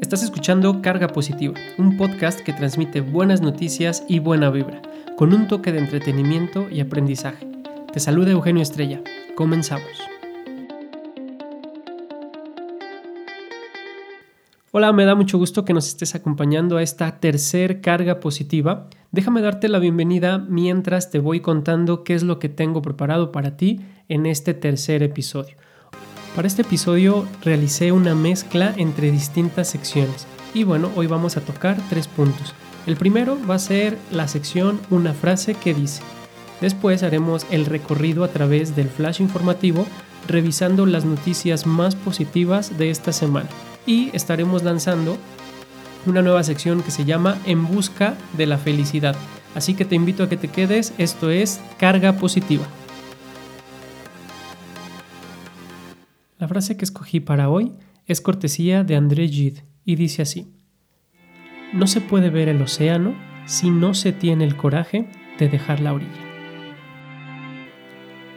Estás escuchando Carga Positiva, un podcast que transmite buenas noticias y buena vibra, con un toque de entretenimiento y aprendizaje. Te saluda Eugenio Estrella. Comenzamos. Hola, me da mucho gusto que nos estés acompañando a esta tercer carga positiva. Déjame darte la bienvenida mientras te voy contando qué es lo que tengo preparado para ti en este tercer episodio. Para este episodio realicé una mezcla entre distintas secciones y bueno, hoy vamos a tocar tres puntos. El primero va a ser la sección Una frase que dice. Después haremos el recorrido a través del flash informativo revisando las noticias más positivas de esta semana y estaremos lanzando una nueva sección que se llama En busca de la felicidad. Así que te invito a que te quedes, esto es carga positiva. La frase que escogí para hoy es cortesía de André Gide y dice así: No se puede ver el océano si no se tiene el coraje de dejar la orilla.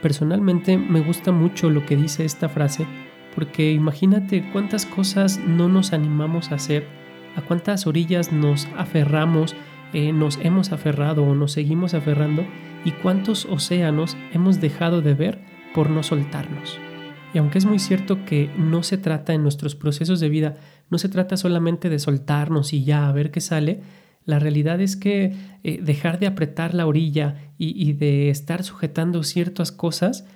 Personalmente me gusta mucho lo que dice esta frase porque imagínate cuántas cosas no nos animamos a hacer, a cuántas orillas nos aferramos, eh, nos hemos aferrado o nos seguimos aferrando y cuántos océanos hemos dejado de ver por no soltarnos. Y aunque es muy cierto que no se trata en nuestros procesos de vida, no se trata solamente de soltarnos y ya a ver qué sale, la realidad es que eh, dejar de apretar la orilla y, de estar sujetando ciertas cosas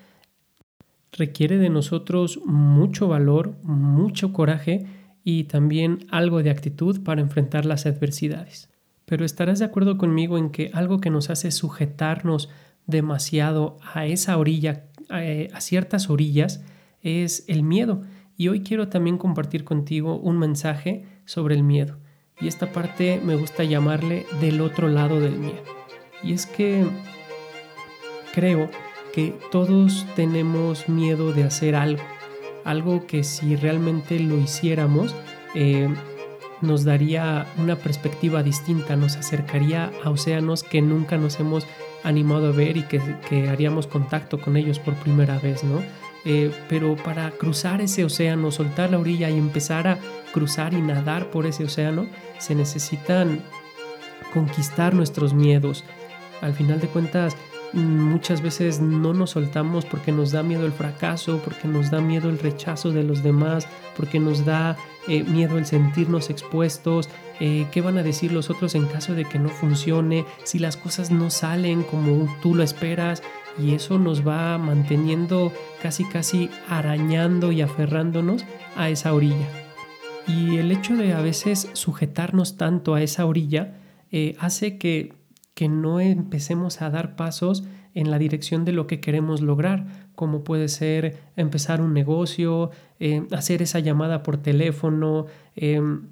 requiere de nosotros mucho valor, mucho coraje y también algo de actitud para enfrentar las adversidades. Pero estarás de acuerdo conmigo en que algo que nos hace sujetarnos demasiado a esa orilla, eh, a ciertas orillas, es el miedo. Y hoy quiero también compartir contigo un mensaje sobre el miedo. Y esta parte me gusta llamarle del otro lado del miedo. Y es que creo que todos tenemos miedo de hacer algo. Algo que si realmente lo hiciéramos, eh, nos daría una perspectiva distinta, nos acercaría a océanos que nunca nos hemos animado a ver y que, que haríamos contacto con ellos por primera vez, ¿no? Eh, pero para cruzar ese océano, soltar la orilla y empezar a cruzar y nadar por ese océano, se necesitan conquistar nuestros miedos. Al final de cuentas, muchas veces no nos soltamos porque nos da miedo el fracaso, porque nos da miedo el rechazo de los demás, porque nos da eh, miedo el sentirnos expuestos, eh, qué van a decir los otros en caso de que no funcione, si las cosas no salen como tú lo esperas y eso nos va manteniendo casi casi arañando y aferrándonos a esa orilla. Y el hecho de a veces sujetarnos tanto a esa orilla eh, hace que, que no empecemos a dar pasos en la dirección de lo que queremos lograr, como puede ser empezar un negocio, eh, hacer esa llamada por teléfono, em,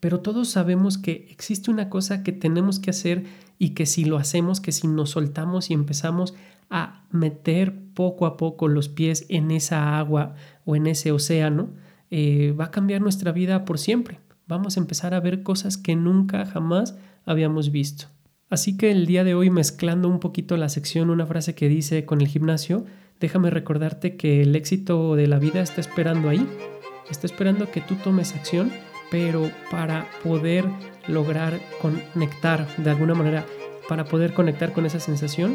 pero todos sabemos que existe una cosa que tenemos que hacer y que si lo hacemos, que si nos soltamos y empezamos a meter poco a poco los pies en esa agua o en ese océano, eh, va a cambiar nuestra vida por siempre. Vamos a empezar a ver cosas que nunca jamás habíamos visto. Así que el día de hoy mezclando un poquito la sección, una frase que dice con el gimnasio, déjame recordarte que el éxito de la vida está esperando ahí, está esperando que tú tomes acción pero para poder lograr conectar de alguna manera, para poder conectar con esa sensación,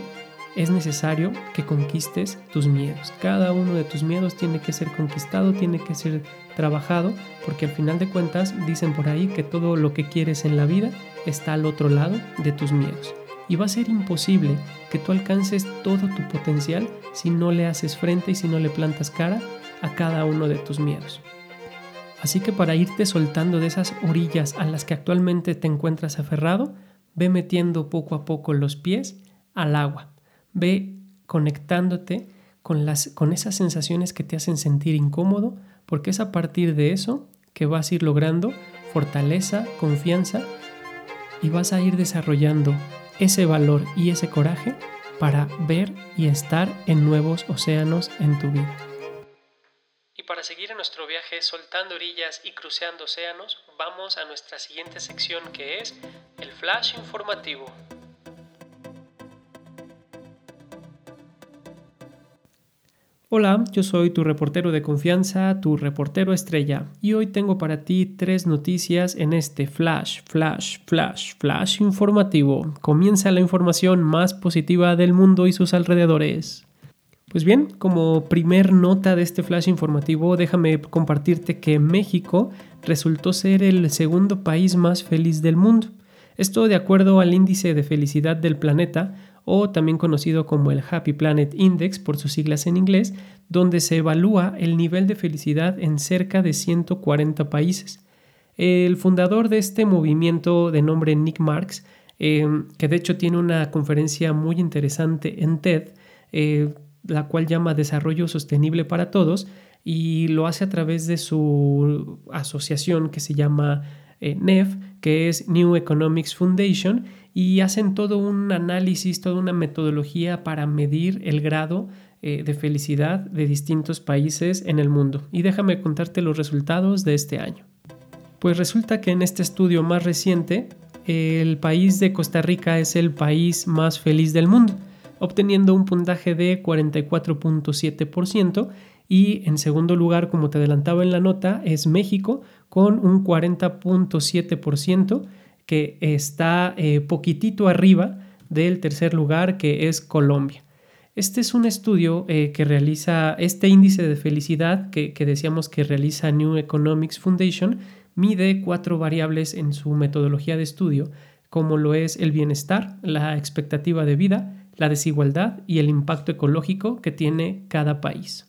es necesario que conquistes tus miedos. Cada uno de tus miedos tiene que ser conquistado, tiene que ser trabajado, porque al final de cuentas dicen por ahí que todo lo que quieres en la vida está al otro lado de tus miedos. Y va a ser imposible que tú alcances todo tu potencial si no le haces frente y si no le plantas cara a cada uno de tus miedos. Así que para irte soltando de esas orillas a las que actualmente te encuentras aferrado, ve metiendo poco a poco los pies al agua. Ve conectándote con, las, con esas sensaciones que te hacen sentir incómodo, porque es a partir de eso que vas a ir logrando fortaleza, confianza y vas a ir desarrollando ese valor y ese coraje para ver y estar en nuevos océanos en tu vida para seguir en nuestro viaje soltando orillas y cruceando océanos, vamos a nuestra siguiente sección que es el flash informativo. Hola, yo soy tu reportero de confianza, tu reportero estrella, y hoy tengo para ti tres noticias en este flash, flash, flash, flash informativo. Comienza la información más positiva del mundo y sus alrededores. Pues bien, como primer nota de este flash informativo, déjame compartirte que México resultó ser el segundo país más feliz del mundo. Esto de acuerdo al índice de felicidad del planeta, o también conocido como el Happy Planet Index por sus siglas en inglés, donde se evalúa el nivel de felicidad en cerca de 140 países. El fundador de este movimiento de nombre Nick Marks, em, que de hecho tiene una conferencia muy interesante en TED, eh, la cual llama Desarrollo Sostenible para Todos, y lo hace a través de su asociación que se llama eh, NEF, que es New Economics Foundation, y hacen todo un análisis, toda una metodología para medir el grado eh, de felicidad de distintos países en el mundo. Y déjame contarte los resultados de este año. Pues resulta que en este estudio más reciente, el país de Costa Rica es el país más feliz del mundo, obteniendo un puntaje de 44.7% y en segundo lugar, como te adelantaba en la nota, es México con un 40.7% que está eh, poquitito arriba del tercer lugar que es Colombia. Este es un estudio eh, que realiza este índice de felicidad que, decíamos que realiza New Economics Foundation, mide cuatro variables en su metodología de estudio, como lo es el bienestar, la expectativa de vida, la desigualdad y el impacto ecológico que tiene cada país.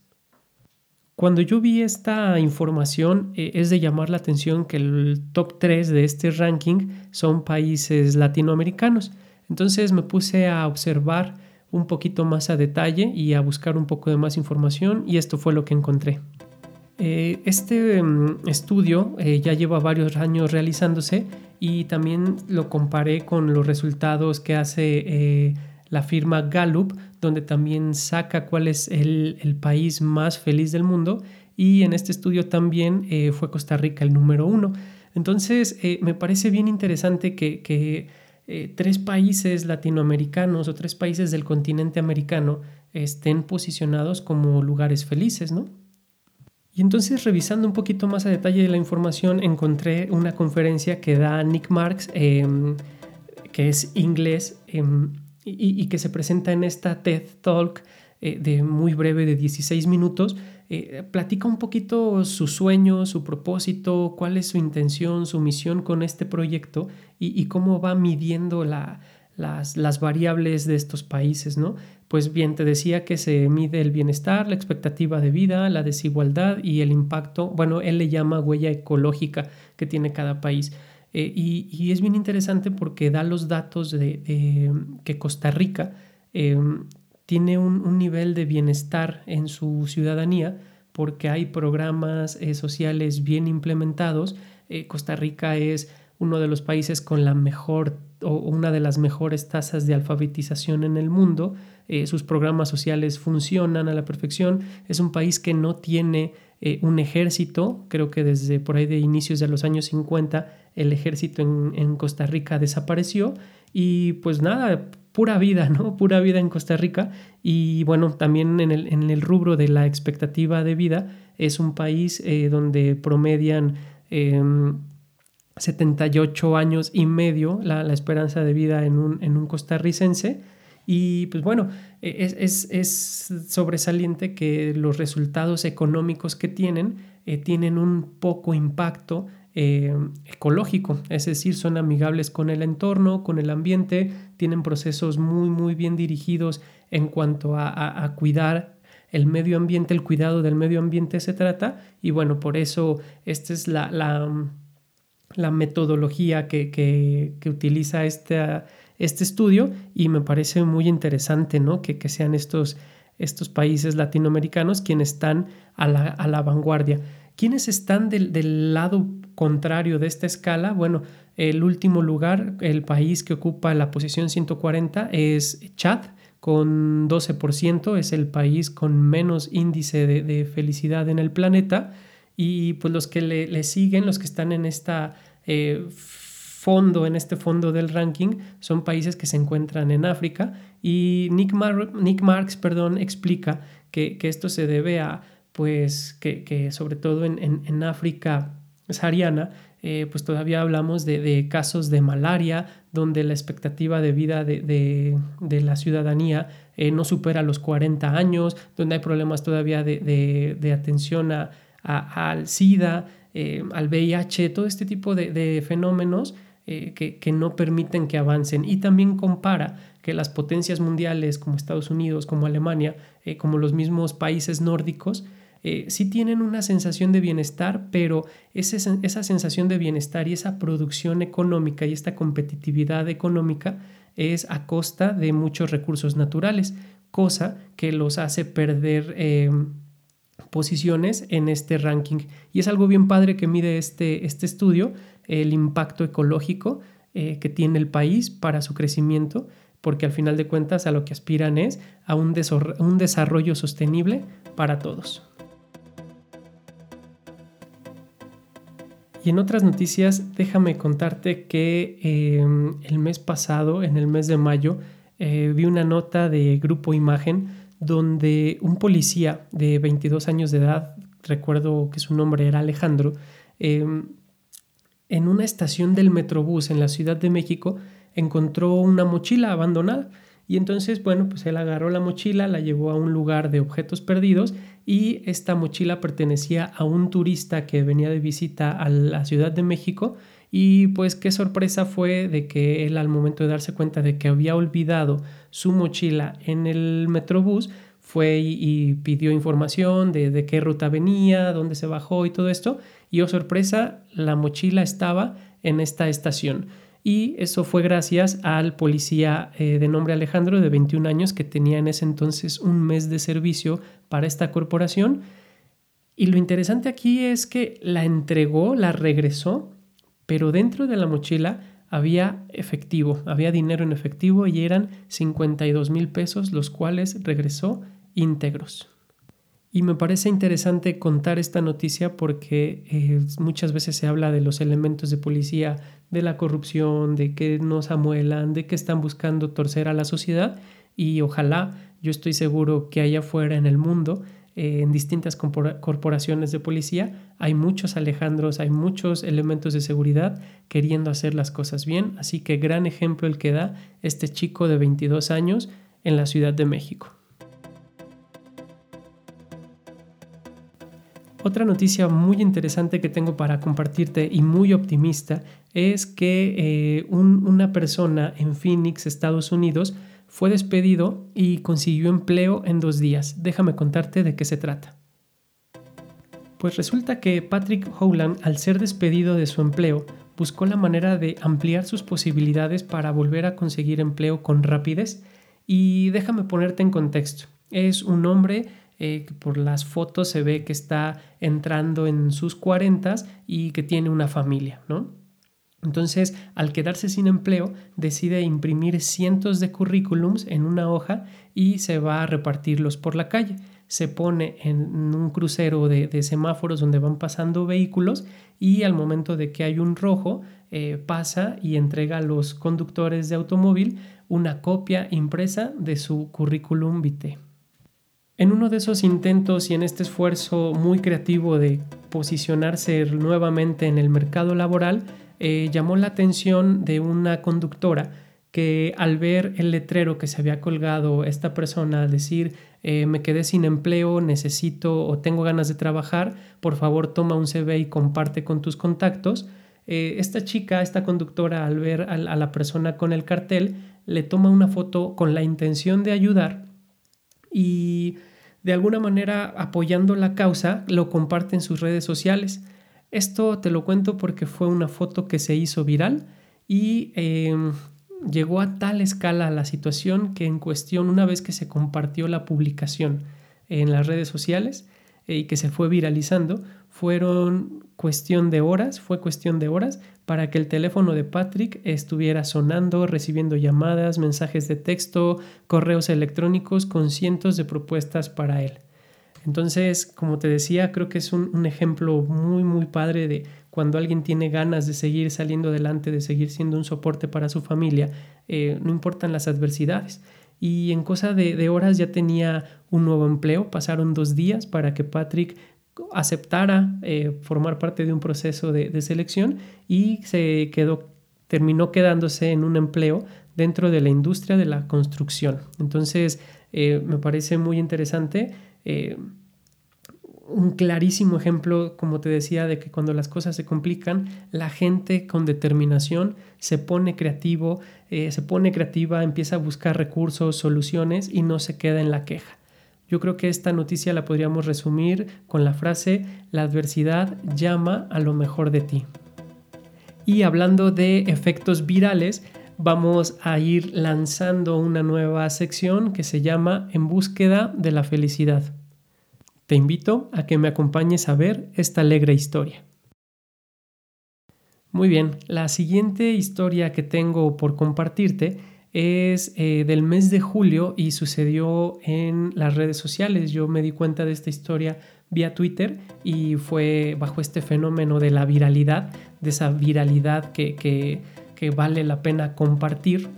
Cuando yo vi esta información eh, es de llamar la atención que el top 3 de este ranking son países latinoamericanos. Entonces me puse a observar un poquito más a detalle y a buscar un poco de más información y esto fue lo que encontré. Eh, este mm, estudio eh, ya lleva varios años realizándose y también lo comparé con los resultados que hace la firma Gallup, donde también saca cuál es el, país más feliz del mundo. Y en este estudio también eh, fue Costa Rica el número uno. Entonces, eh, me parece bien interesante que, eh, tres países latinoamericanos o tres países del continente americano estén posicionados como lugares felices, ¿no? Y entonces, revisando un poquito más a detalle de la información, encontré una conferencia que da Nick Marks, em, que es inglés em, y, que se presenta en esta TED Talk eh, de muy breve de 16 minutos, eh, platica un poquito su sueño, su propósito, cuál es su intención, su misión con este proyecto y, cómo va midiendo las, las, variables de estos países, ¿no? Pues bien, te decía que se mide el bienestar, la expectativa de vida, la desigualdad y el impacto, bueno, él le llama huella ecológica que tiene cada país. Eh, y, es bien interesante porque da los datos de, que Costa Rica em, tiene un, nivel de bienestar en su ciudadanía porque hay programas eh, sociales bien implementados. Eh, Costa Rica es uno de los países con la mejor o una de las mejores tasas de alfabetización en el mundo. sus programas sociales funcionan a la perfección. Es un país que no tiene un ejército. Creo que desde por ahí de inicios de los años 50 el ejército en, Costa Rica desapareció y pues nada, pura vida, ¿no? Pura vida en Costa Rica y bueno, también en el, rubro de la expectativa de vida es un país eh, donde promedian 78 em, años y medio la, esperanza de vida en un, en un, costarricense. Y pues bueno, e, es, es, sobresaliente que los resultados económicos que tienen eh, tienen un poco impacto eh, ecológico, es decir, son amigables con el entorno, con el ambiente, tienen procesos muy, muy bien dirigidos en cuanto a, cuidar el medio ambiente, el cuidado del medio ambiente se trata, y bueno, por eso esta es la, metodología que, utiliza este, estudio y me parece muy interesante ¿no? que, sean estos, estos países latinoamericanos quienes están a la, vanguardia. ¿Quiénes están del lado contrario de esta escala, bueno, el último lugar, el país que ocupa la posición 140 es Chad, con 12%, es el país con menos índice de, felicidad en el planeta. Y pues los que le, siguen, los que están en esta eh, fondo, en este fondo del ranking, son países que se encuentran en África y Nick, Nick Marx perdón, explica que, esto se debe a, pues, que, sobre todo en, África sahariana, eh, pues todavía hablamos de, casos de malaria, donde la expectativa de vida de, la ciudadanía eh, no supera los 40 años, donde hay problemas todavía de, atención a, al SIDA, eh, al VIH, todo este tipo de, fenómenos eh, que, no permiten que avancen. Y también compara que las potencias mundiales como Estados Unidos, como Alemania, como los mismos países nórdicos, sí tienen una sensación de bienestar, pero esa sensación de bienestar y esa producción económica y esta competitividad económica es a costa de muchos recursos naturales, cosa que los hace perder posiciones en este ranking. Y es algo bien padre que mide este, este estudio, el impacto ecológico eh, que tiene el país para su crecimiento, porque al final de cuentas a lo que aspiran es a un desarrollo sostenible para todos. Y en otras noticias, déjame contarte que em, el mes pasado, en el mes de mayo, eh, vi una nota de Grupo Imagen donde un policía de 22 años de edad, recuerdo que su nombre era Alejandro, em, en una estación del Metrobús en la Ciudad de México encontró una mochila abandonada. Y entonces, bueno, pues él agarró la mochila, la llevó a un lugar de objetos perdidos y esta mochila pertenecía a un turista que venía de visita a la Ciudad de México y pues qué sorpresa fue de que él al momento de darse cuenta de que había olvidado su mochila en el metrobús, fue y, pidió información de, de, qué ruta venía, dónde se bajó y todo esto. Y oh sorpresa, la mochila estaba en esta estación. Y eso fue gracias al policía eh, de nombre Alejandro de 21 años que tenía en ese entonces un mes de servicio para esta corporación. Y lo interesante aquí es que la entregó, la regresó pero dentro de la mochila había efectivo, había dinero en efectivo y eran 52 mil pesos, los cuales regresó íntegros. Y me parece interesante contar esta noticia porque eh, muchas veces se habla de los elementos de policía, de la corrupción, de que nos amuelan, de que están buscando torcer a la sociedad y ojalá, yo estoy seguro que allá afuera en el mundo eh, en distintas corporaciones de policía. Hay muchos Alejandros, hay muchos elementos de seguridad queriendo hacer las cosas bien. Así que gran ejemplo el que da este chico de 22 años en la Ciudad de México. Otra noticia muy interesante que tengo para compartirte y muy optimista es que eh, una persona en Phoenix, Estados Unidos, fue despedido y consiguió empleo en dos días. Déjame contarte de qué se trata. Pues resulta que Patrick Howland, al ser despedido de su empleo, buscó la manera de ampliar sus posibilidades para volver a conseguir empleo con rapidez. Y déjame ponerte en contexto. Es un hombre eh, por las fotos se ve que está entrando en sus cuarentas y que tiene una familia, ¿no? Entonces, al quedarse sin empleo, decide imprimir cientos de currículums en una hoja y se va a repartirlos por la calle. Se pone en un crucero de, semáforos donde van pasando vehículos y al momento de que hay un rojo, eh, pasa y entrega a los conductores de automóvil una copia impresa de su currículum vitae. En uno de esos intentos y en este esfuerzo muy creativo de posicionarse nuevamente en el mercado laboral, eh, llamó la atención de una conductora que al ver el letrero que se había colgado esta persona al decir eh, me quedé sin empleo, necesito o tengo ganas de trabajar, por favor toma un CV y comparte con tus contactos. Eh, esta chica, esta conductora, al ver a, a la persona con el cartel, le toma una foto con la intención de ayudar y de alguna manera apoyando la causa lo comparte en sus redes sociales. Esto te lo cuento porque fue una foto que se hizo viral y em, llegó a tal escala la situación que en cuestión, una vez que se compartió la publicación en las redes sociales eh, y que se fue viralizando, fueron cuestión de horas, fue cuestión de horas para que el teléfono de Patrick estuviera sonando, recibiendo llamadas, mensajes de texto, correos electrónicos con cientos de propuestas para él. Entonces, como te decía, creo que es un, ejemplo muy, muy padre de cuando alguien tiene ganas de seguir saliendo adelante, de seguir siendo un soporte para su familia, eh, no importan las adversidades. Y en cosa de, horas ya tenía un nuevo empleo, pasaron dos días para que Patrick aceptara eh, formar parte de un proceso de, selección y se quedó terminó quedándose en un empleo dentro de la industria de la construcción. Entonces, eh, me parece muy interesante. Eh, un clarísimo ejemplo, como te decía, de que cuando las cosas se complican, la gente con determinación se pone creativo, se pone creativa, empieza a buscar recursos, soluciones y no se queda en la queja. Yo creo que esta noticia la podríamos resumir con la frase, la adversidad llama a lo mejor de ti. Y hablando de efectos virales, vamos a ir lanzando una nueva sección que se llama En búsqueda de la felicidad. Te invito a que me acompañes a ver esta alegre historia. Muy bien, la siguiente historia que tengo por compartirte es eh, del mes de julio y sucedió en las redes sociales. Yo me di cuenta de esta historia vía Twitter y fue bajo este fenómeno de la viralidad, de esa viralidad que, vale la pena compartir,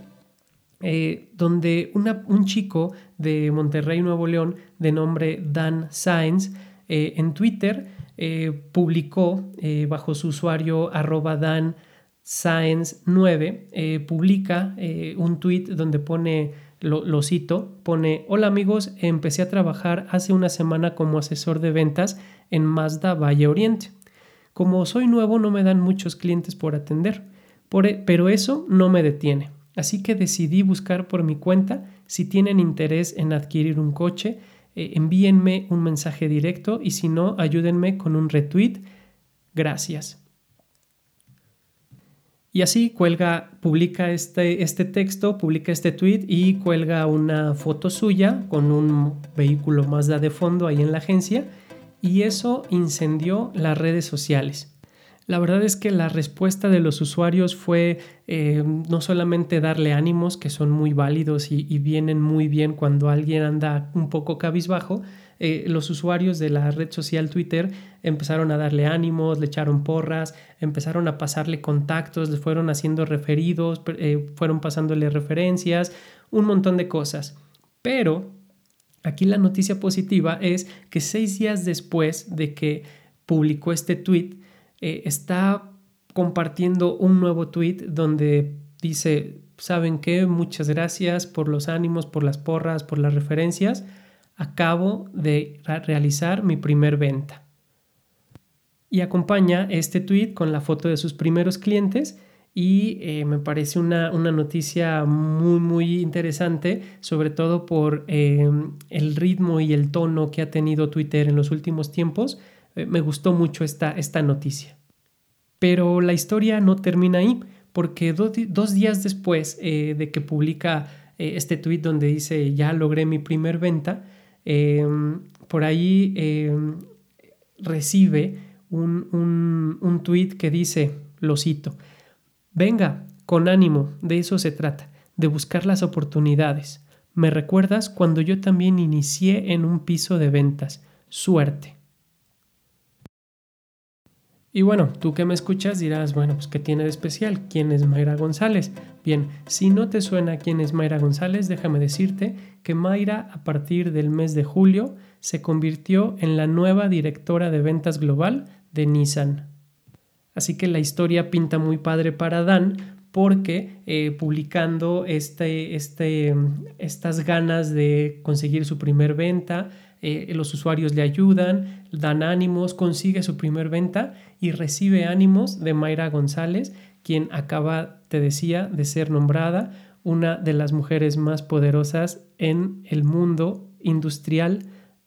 eh, donde un chico de Monterrey, Nuevo León, de nombre Dan Sainz, eh, en Twitter publicó bajo su usuario arroba Dan 9, publica un tweet donde pone lo, cito, pone, hola amigos, empecé a trabajar hace una semana como asesor de ventas en Mazda Valle Oriente. Como soy nuevo no me dan muchos clientes por atender, e, pero eso no me detiene. Así que decidí buscar por mi cuenta si tienen interés en adquirir un coche, eh, envíenme un mensaje directo y si no, ayúdenme con un retweet. Gracias. Y así cuelga, publica este, este texto, publica este tweet y cuelga una foto suya con un vehículo Mazda de fondo ahí en la agencia y eso incendió las redes sociales. La verdad es que la respuesta de los usuarios fue eh, no solamente darle ánimos, que son muy válidos y, vienen muy bien cuando alguien anda un poco cabizbajo, eh, los usuarios de la red social Twitter empezaron a darle ánimos, le echaron porras, empezaron a pasarle contactos, le fueron haciendo referidos, eh, fueron pasándole referencias, un montón de cosas. Pero aquí la noticia positiva es que seis días después de que publicó este tweet, eh, está compartiendo un nuevo tweet donde dice, ¿saben qué? Muchas gracias por los ánimos, por las porras, por las referencias. Acabo de realizar mi primer venta. Y acompaña este tweet con la foto de sus primeros clientes y eh, me parece una, noticia muy muy interesante, sobre todo por eh, el ritmo y el tono que ha tenido Twitter en los últimos tiempos eh, me gustó mucho esta, esta noticia. Pero la historia no termina ahí, porque dos días después eh, de que publica este tweet donde dice ya logré mi primer venta, em, por ahí em, recibe un, un, un tweet que dice, lo cito, venga, con ánimo, de eso se trata, de buscar las oportunidades. Me recuerdas cuando yo también inicié en un piso de ventas. Suerte. Y bueno, tú que me escuchas dirás, bueno, pues ¿qué tiene de especial? ¿Quién es Mayra González? Bien, si no te suena quién es Mayra González, déjame decirte que Mayra a partir del mes de julio se convirtió en la nueva directora de ventas global de Nissan. Así que la historia pinta muy padre para Dan porque eh, publicando este, este, estas ganas de conseguir su primer venta, eh, los usuarios le ayudan, dan ánimos, consigue su primer venta y recibe ánimos de Mayra González, quien acaba, te decía, de ser nombrada una de las mujeres más poderosas en el mundo industrial,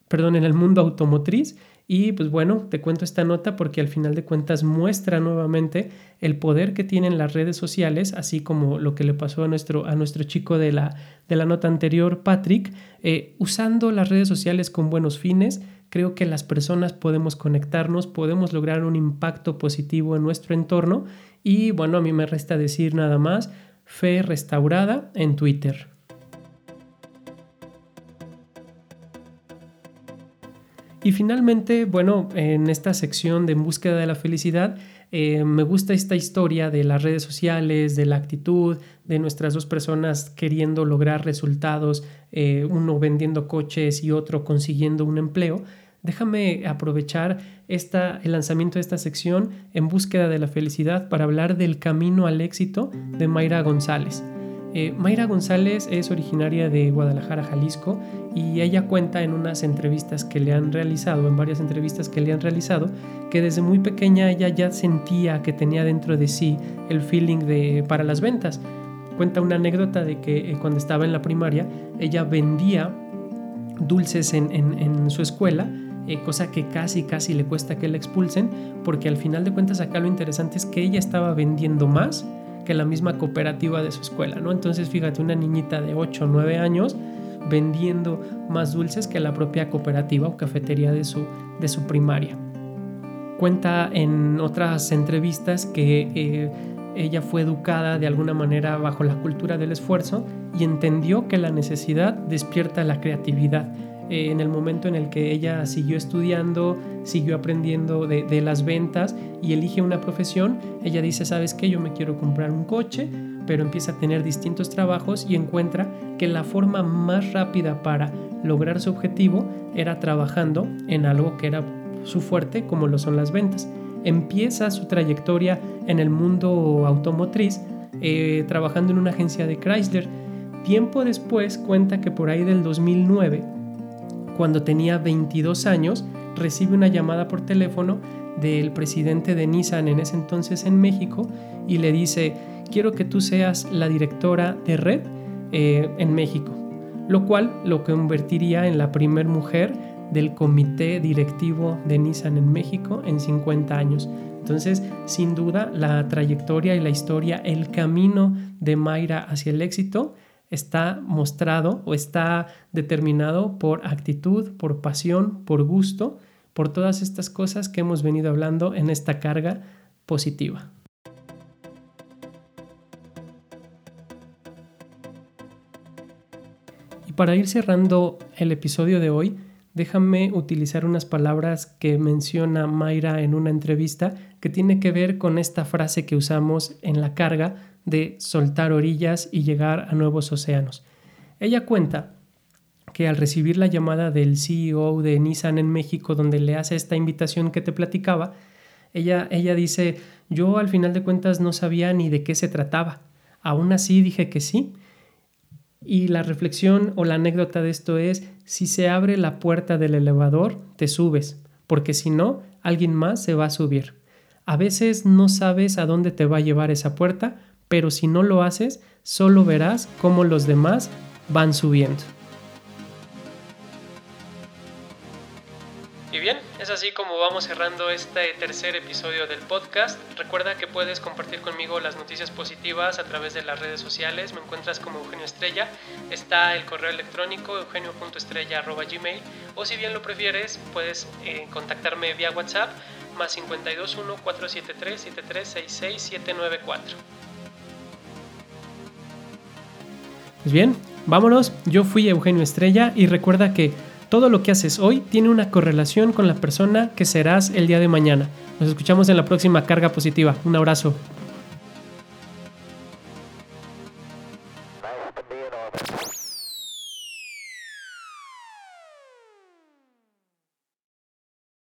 perdón, en el mundo automotriz y pues bueno, te cuento esta nota porque al final de cuentas muestra nuevamente el poder que tienen las redes sociales, así como lo que le pasó a nuestro, a nuestro chico de la, de la nota anterior, Patrick, eh, usando las redes sociales con buenos fines. Creo que las personas podemos conectarnos, podemos lograr un impacto positivo en nuestro entorno y bueno, a mí me resta decir nada más, fe restaurada en Twitter. Y finalmente, bueno, en esta sección de En búsqueda de la felicidad, eh, me gusta esta historia de las redes sociales, de la actitud, de nuestras dos personas queriendo lograr resultados, eh, uno vendiendo coches y otro consiguiendo un empleo. Déjame aprovechar esta, el lanzamiento de esta sección en búsqueda de la felicidad para hablar del camino al éxito de Mayra González. Eh, Mayra González es originaria de Guadalajara, Jalisco, y ella cuenta en unas entrevistas que le han realizado, en varias entrevistas que le han realizado, que desde muy pequeña ella ya sentía que tenía dentro de sí el feeling de, para las ventas. Cuenta una anécdota de que eh, cuando estaba en la primaria, ella vendía dulces en, su escuela, eh, cosa que casi, casi le cuesta que la expulsen, porque al final de cuentas acá lo interesante es que ella estaba vendiendo más que la misma cooperativa de su escuela, ¿no? Entonces, fíjate, una niñita de 8 o 9 años vendiendo más dulces que la propia cooperativa o cafetería de su, de su primaria. Cuenta en otras entrevistas que eh, ella fue educada de alguna manera bajo la cultura del esfuerzo y entendió que la necesidad despierta la creatividad eh, en el momento en el que ella siguió estudiando, siguió aprendiendo de, las ventas y elige una profesión, ella dice, ¿sabes qué? Yo me quiero comprar un coche, pero empieza a tener distintos trabajos y encuentra que la forma más rápida para lograr su objetivo era trabajando en algo que era su fuerte, como lo son las ventas. Empieza su trayectoria en el mundo automotriz eh, trabajando en una agencia de Chrysler. Tiempo después cuenta que por ahí del 2009 cuando tenía 22 años, recibe una llamada por teléfono del presidente de Nissan en ese entonces en México y le dice, quiero que tú seas la directora de red eh, en México, lo cual lo convertiría en la primer mujer del comité directivo de Nissan en México en 50 años. Entonces, sin duda, la trayectoria y la historia, el camino de Mayra hacia el éxito está mostrado o está determinado por actitud, por pasión, por gusto, por todas estas cosas que hemos venido hablando en esta carga positiva. Y para ir cerrando el episodio de hoy, déjame utilizar unas palabras que menciona Mayra en una entrevista que tiene que ver con esta frase que usamos en la carga de soltar orillas y llegar a nuevos océanos. Ella cuenta que al recibir la llamada del CEO de Nissan en México, donde le hace esta invitación que te platicaba, ella, ella dice, yo al final de cuentas no sabía ni de qué se trataba. Aún así dije que sí. Y la reflexión o la anécdota de esto es, si se abre la puerta del elevador, te subes, porque si no, alguien más se va a subir. A veces no sabes a dónde te va a llevar esa puerta, pero si no lo haces, solo verás cómo los demás van subiendo. Es así como vamos cerrando este tercer episodio del podcast. Recuerda que puedes compartir conmigo las noticias positivas a través de las redes sociales. Me encuentras como Eugenio Estrella. Está el correo electrónico eugenio.estrella.gmail o si bien lo prefieres, puedes eh, contactarme vía WhatsApp más 521 473 7366 794. Pues bien, vámonos. Yo fui Eugenio Estrella y recuerda que todo lo que haces hoy tiene una correlación con la persona que serás el día de mañana. Nos escuchamos en la próxima carga positiva. Un abrazo.